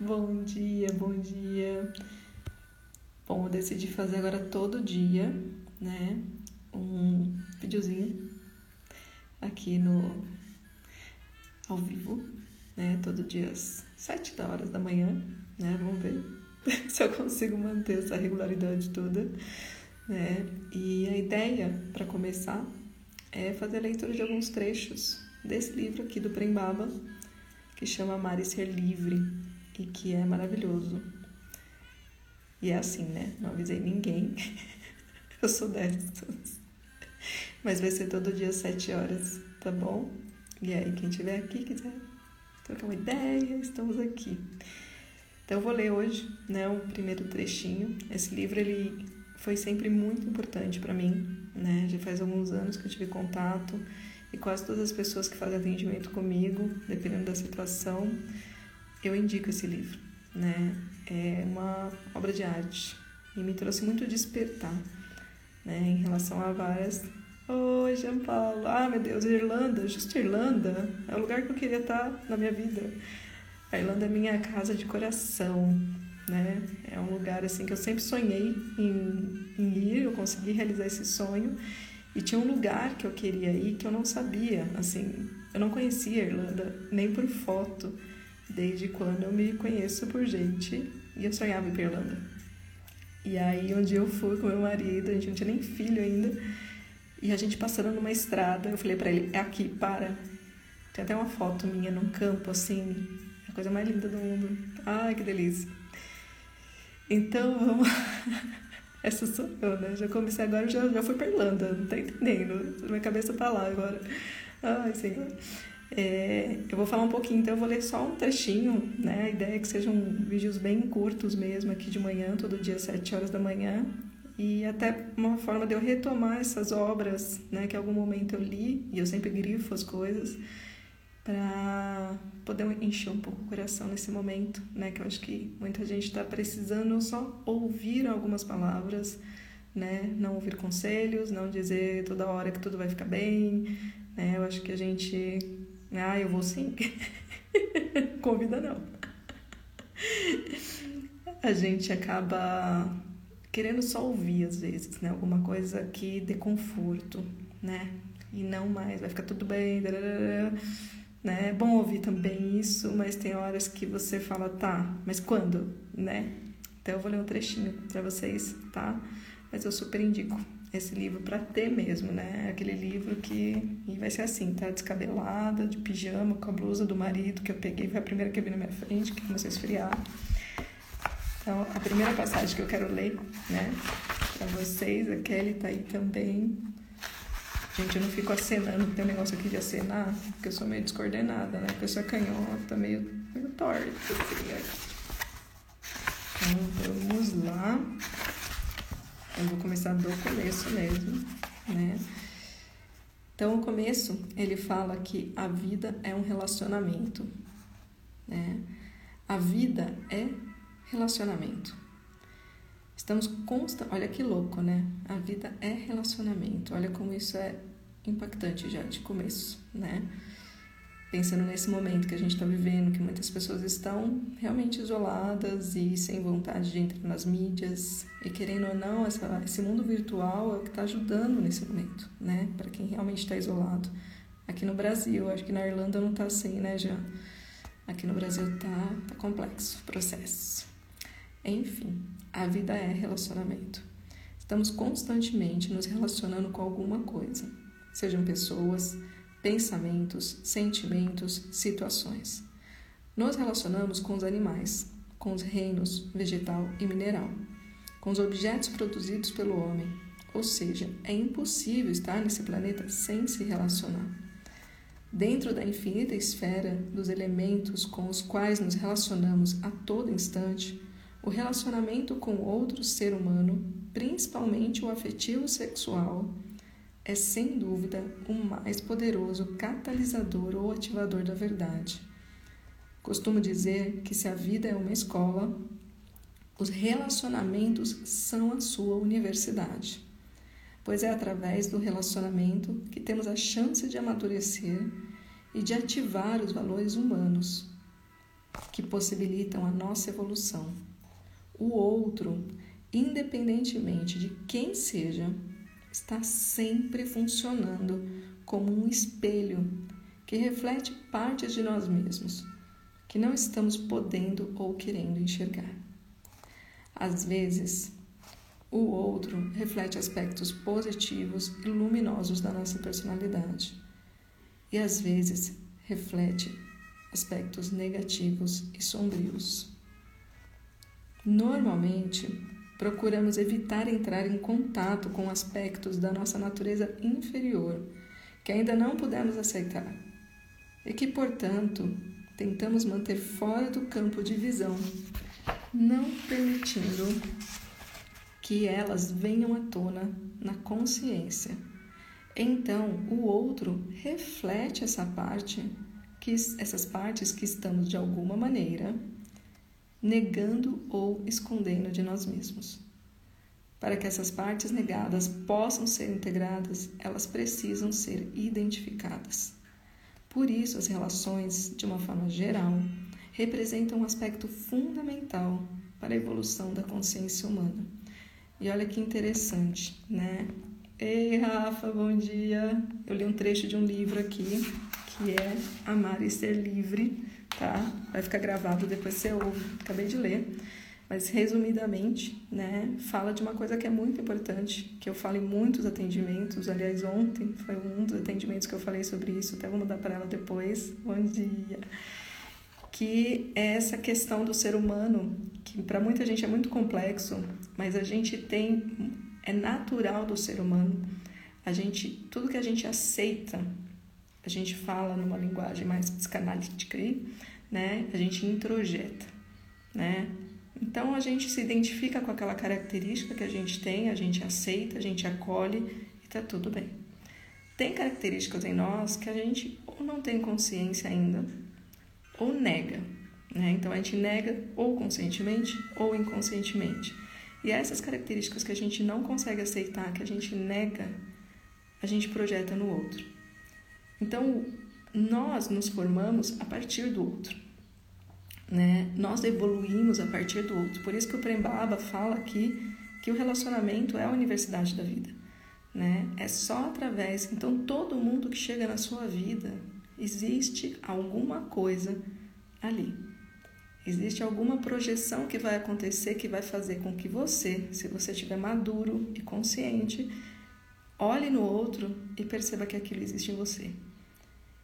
Bom dia, bom dia. Bom, eu decidi fazer agora todo dia, né? Um videozinho aqui no ao vivo, né? Todo dia às sete da horas da manhã, né? Vamos ver se eu consigo manter essa regularidade toda, né? E a ideia para começar é fazer a leitura de alguns trechos desse livro aqui do Prembaba, que chama Amar e Ser Livre e que é maravilhoso. E é assim, né? Não avisei ninguém. eu sou dessas. Mas vai ser todo dia às sete horas, tá bom? E aí, quem estiver aqui, quiser trocar uma ideia, estamos aqui. Então, eu vou ler hoje, né, o primeiro trechinho. Esse livro, ele foi sempre muito importante para mim, né? Já faz alguns anos que eu tive contato e quase todas as pessoas que fazem atendimento comigo, dependendo da situação, eu indico esse livro, né? É uma obra de arte e me trouxe muito despertar, né? Em relação a várias. Oi, Jean Paulo. Ah, meu Deus, Irlanda, justo Irlanda, é o lugar que eu queria estar na minha vida. A Irlanda é minha casa de coração, né? É um lugar assim que eu sempre sonhei em, em ir, eu consegui realizar esse sonho. E tinha um lugar que eu queria ir que eu não sabia, assim, eu não conhecia a Irlanda nem por foto desde quando eu me conheço por gente e eu sonhava ir pra Irlanda. E aí um dia eu fui com meu marido, a gente não tinha nem filho ainda, e a gente passando numa estrada, eu falei para ele, é aqui, para. Tem até uma foto minha num campo assim, a coisa mais linda do mundo. Ai, que delícia. Então vamos. Essa sou eu, né? Já comecei agora, já, já fui pra Irlanda, não tá entendendo? Minha cabeça tá lá agora. Ai, Senhor. É, eu vou falar um pouquinho, então eu vou ler só um trechinho, né? A ideia é que sejam vídeos bem curtos mesmo, aqui de manhã, todo dia às 7 horas da manhã. E até uma forma de eu retomar essas obras, né? Que em algum momento eu li, e eu sempre grifo as coisas, para poder encher um pouco o coração nesse momento, né? Que eu acho que muita gente está precisando só ouvir algumas palavras, né? Não ouvir conselhos, não dizer toda hora que tudo vai ficar bem, né? Eu acho que a gente ah, eu vou sim. Convida não. A gente acaba querendo só ouvir às vezes, né? Alguma coisa que dê conforto, né? E não mais, vai ficar tudo bem, né? É bom ouvir também isso, mas tem horas que você fala, tá, mas quando, né? Então eu vou ler um trechinho para vocês, tá? Mas eu super indico esse livro para ter mesmo, né? Aquele livro que e vai ser assim, tá? Descabelada, de pijama, com a blusa do marido que eu peguei, foi a primeira que eu vi na minha frente, que começou a esfriar. Então, a primeira passagem que eu quero ler, né, para vocês, a Kelly tá aí também. Gente, eu não fico acenando, tem um negócio aqui de acenar, porque eu sou meio descoordenada, né? A pessoa canhota, meio, meio torta. Assim, então, vamos lá. Eu vou começar do começo mesmo, né? Então, o começo, ele fala que a vida é um relacionamento, né? A vida é relacionamento. Estamos consta, olha que louco, né? A vida é relacionamento. Olha como isso é impactante já de começo, né? Pensando nesse momento que a gente está vivendo, que muitas pessoas estão realmente isoladas e sem vontade de entrar nas mídias e querendo ou não, essa, esse mundo virtual é o que está ajudando nesse momento, né? Para quem realmente está isolado. Aqui no Brasil, acho que na Irlanda não está assim, né, já? Aqui no Brasil tá, tá complexo o processo. Enfim, a vida é relacionamento. Estamos constantemente nos relacionando com alguma coisa, sejam pessoas, pensamentos, sentimentos, situações. Nos relacionamos com os animais, com os reinos vegetal e mineral, com os objetos produzidos pelo homem, ou seja, é impossível estar nesse planeta sem se relacionar. Dentro da infinita esfera dos elementos com os quais nos relacionamos a todo instante, o relacionamento com outro ser humano, principalmente o afetivo sexual, é sem dúvida o mais poderoso catalisador ou ativador da verdade. Costumo dizer que se a vida é uma escola, os relacionamentos são a sua universidade, pois é através do relacionamento que temos a chance de amadurecer e de ativar os valores humanos. que possibilitam a nossa evolução. O outro, independentemente de quem seja, está sempre funcionando como um espelho que reflete partes de nós mesmos que não estamos podendo ou querendo enxergar. Às vezes, o outro reflete aspectos positivos e luminosos da nossa personalidade, e às vezes reflete aspectos negativos e sombrios. Normalmente, procuramos evitar entrar em contato com aspectos da nossa natureza inferior que ainda não pudemos aceitar e que, portanto, tentamos manter fora do campo de visão, não permitindo que elas venham à tona na consciência. Então, o outro reflete essa parte, que, essas partes que estamos de alguma maneira negando ou escondendo de nós mesmos. Para que essas partes negadas possam ser integradas, elas precisam ser identificadas. Por isso, as relações, de uma forma geral, representam um aspecto fundamental para a evolução da consciência humana. E olha que interessante, né? Ei, Rafa, bom dia! Eu li um trecho de um livro aqui que é Amar e Ser Livre, tá? Vai ficar gravado depois você ouve. Acabei de ler. Mas resumidamente, né, fala de uma coisa que é muito importante, que eu falo em muitos atendimentos. Aliás, ontem foi um dos atendimentos que eu falei sobre isso, até vou mudar para ela depois. Bom dia. Que é essa questão do ser humano, que para muita gente é muito complexo, mas a gente tem é natural do ser humano. A gente tudo que a gente aceita, a gente fala numa linguagem mais psicanalítica, né? A gente introjeta, né? Então a gente se identifica com aquela característica que a gente tem, a gente aceita, a gente acolhe e está tudo bem. Tem características em nós que a gente ou não tem consciência ainda ou nega. Né? Então a gente nega ou conscientemente ou inconscientemente. E essas características que a gente não consegue aceitar, que a gente nega, a gente projeta no outro. Então nós nos formamos a partir do outro né? Nós evoluímos a partir do outro. Por isso que o Prembaba fala aqui que o relacionamento é a universidade da vida, né? É só através. Então todo mundo que chega na sua vida existe alguma coisa ali. Existe alguma projeção que vai acontecer que vai fazer com que você, se você estiver maduro e consciente, olhe no outro e perceba que aquilo existe em você.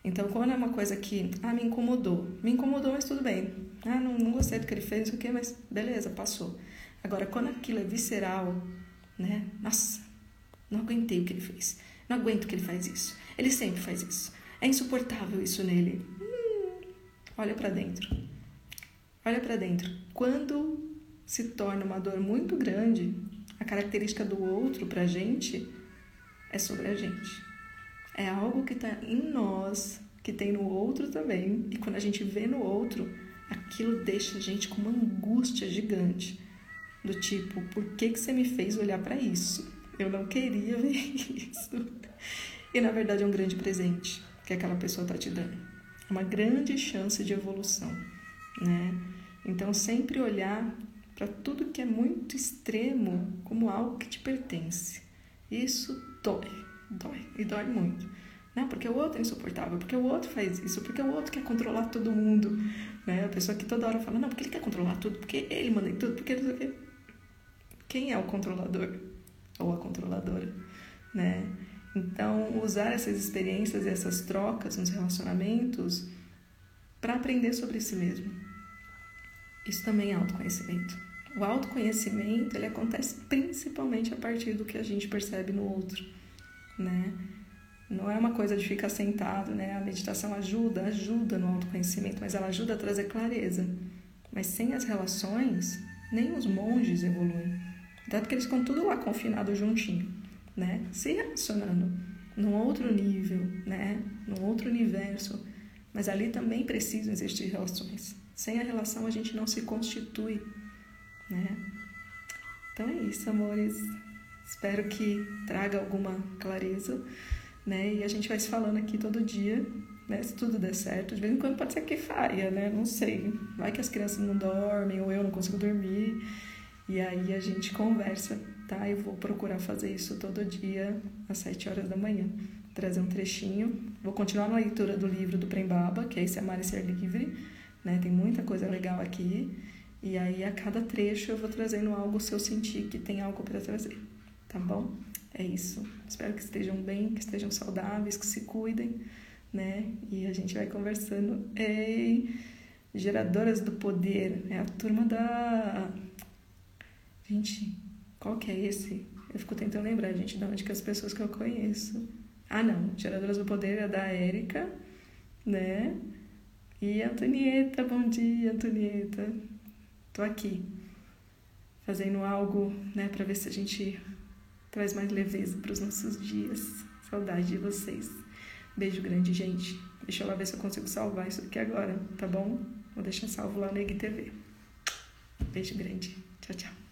Então, quando é uma coisa que ah, me incomodou, me incomodou, mas tudo bem. Ah, não, não gostei do que ele fez, o quê, mas beleza, passou. Agora, quando aquilo é visceral, né? Nossa, não aguentei o que ele fez. Não aguento que ele faz isso. Ele sempre faz isso. É insuportável isso nele. Hum, olha para dentro. Olha para dentro. Quando se torna uma dor muito grande, a característica do outro pra gente é sobre a gente. É algo que está em nós, que tem no outro também. E quando a gente vê no outro, aquilo deixa a gente com uma angústia gigante. Do tipo, por que, que você me fez olhar para isso? Eu não queria ver isso. E na verdade é um grande presente que aquela pessoa está te dando. Uma grande chance de evolução, né? Então sempre olhar para tudo que é muito extremo como algo que te pertence. Isso dói dói, e dói muito. Né? Porque o outro é insuportável, porque o outro faz isso, porque o outro quer controlar todo mundo. Né? A pessoa que toda hora fala, não, porque ele quer controlar tudo, porque ele manda em tudo, porque não sei o. Quem é o controlador? Ou a controladora? Né? Então, usar essas experiências e essas trocas nos relacionamentos para aprender sobre si mesmo. Isso também é autoconhecimento. O autoconhecimento ele acontece principalmente a partir do que a gente percebe no outro né? Não é uma coisa de ficar sentado, né? A meditação ajuda, ajuda no autoconhecimento, mas ela ajuda a trazer clareza. Mas sem as relações, nem os monges evoluem. Tanto que eles ficam tudo lá confinados juntinho, né? Se relacionando num outro nível, né? Num outro universo. Mas ali também precisam existir relações. Sem a relação a gente não se constitui, né? Então é isso, amores. Espero que traga alguma clareza, né? E a gente vai se falando aqui todo dia né? Se tudo der certo, de vez em quando pode ser que faia, né? Não sei. Vai que as crianças não dormem ou eu não consigo dormir. E aí a gente conversa, tá? Eu vou procurar fazer isso todo dia às 7 horas da manhã. Trazer um trechinho. Vou continuar na leitura do livro do Prembaba, que é esse Amar e Ser Livre, né? Tem muita coisa legal aqui. E aí a cada trecho eu vou trazendo algo se eu sentir que tem algo para trazer, tá bom? É isso. Espero que estejam bem, que estejam saudáveis, que se cuidem, né? E a gente vai conversando. Ei, geradoras do poder, é a turma da Gente, qual que é esse? Eu fico tentando lembrar, gente, de onde que as pessoas que eu conheço. Ah, não. Geradoras do Poder é da Érica, né? E Antonieta, bom dia, Antonieta. Tô aqui fazendo algo, né, para ver se a gente traz mais leveza para os nossos dias. Saudade de vocês. Beijo grande, gente. Deixa eu lá ver se eu consigo salvar isso aqui agora, tá bom? Vou deixar salvo lá no IGTV. Beijo grande. Tchau, tchau.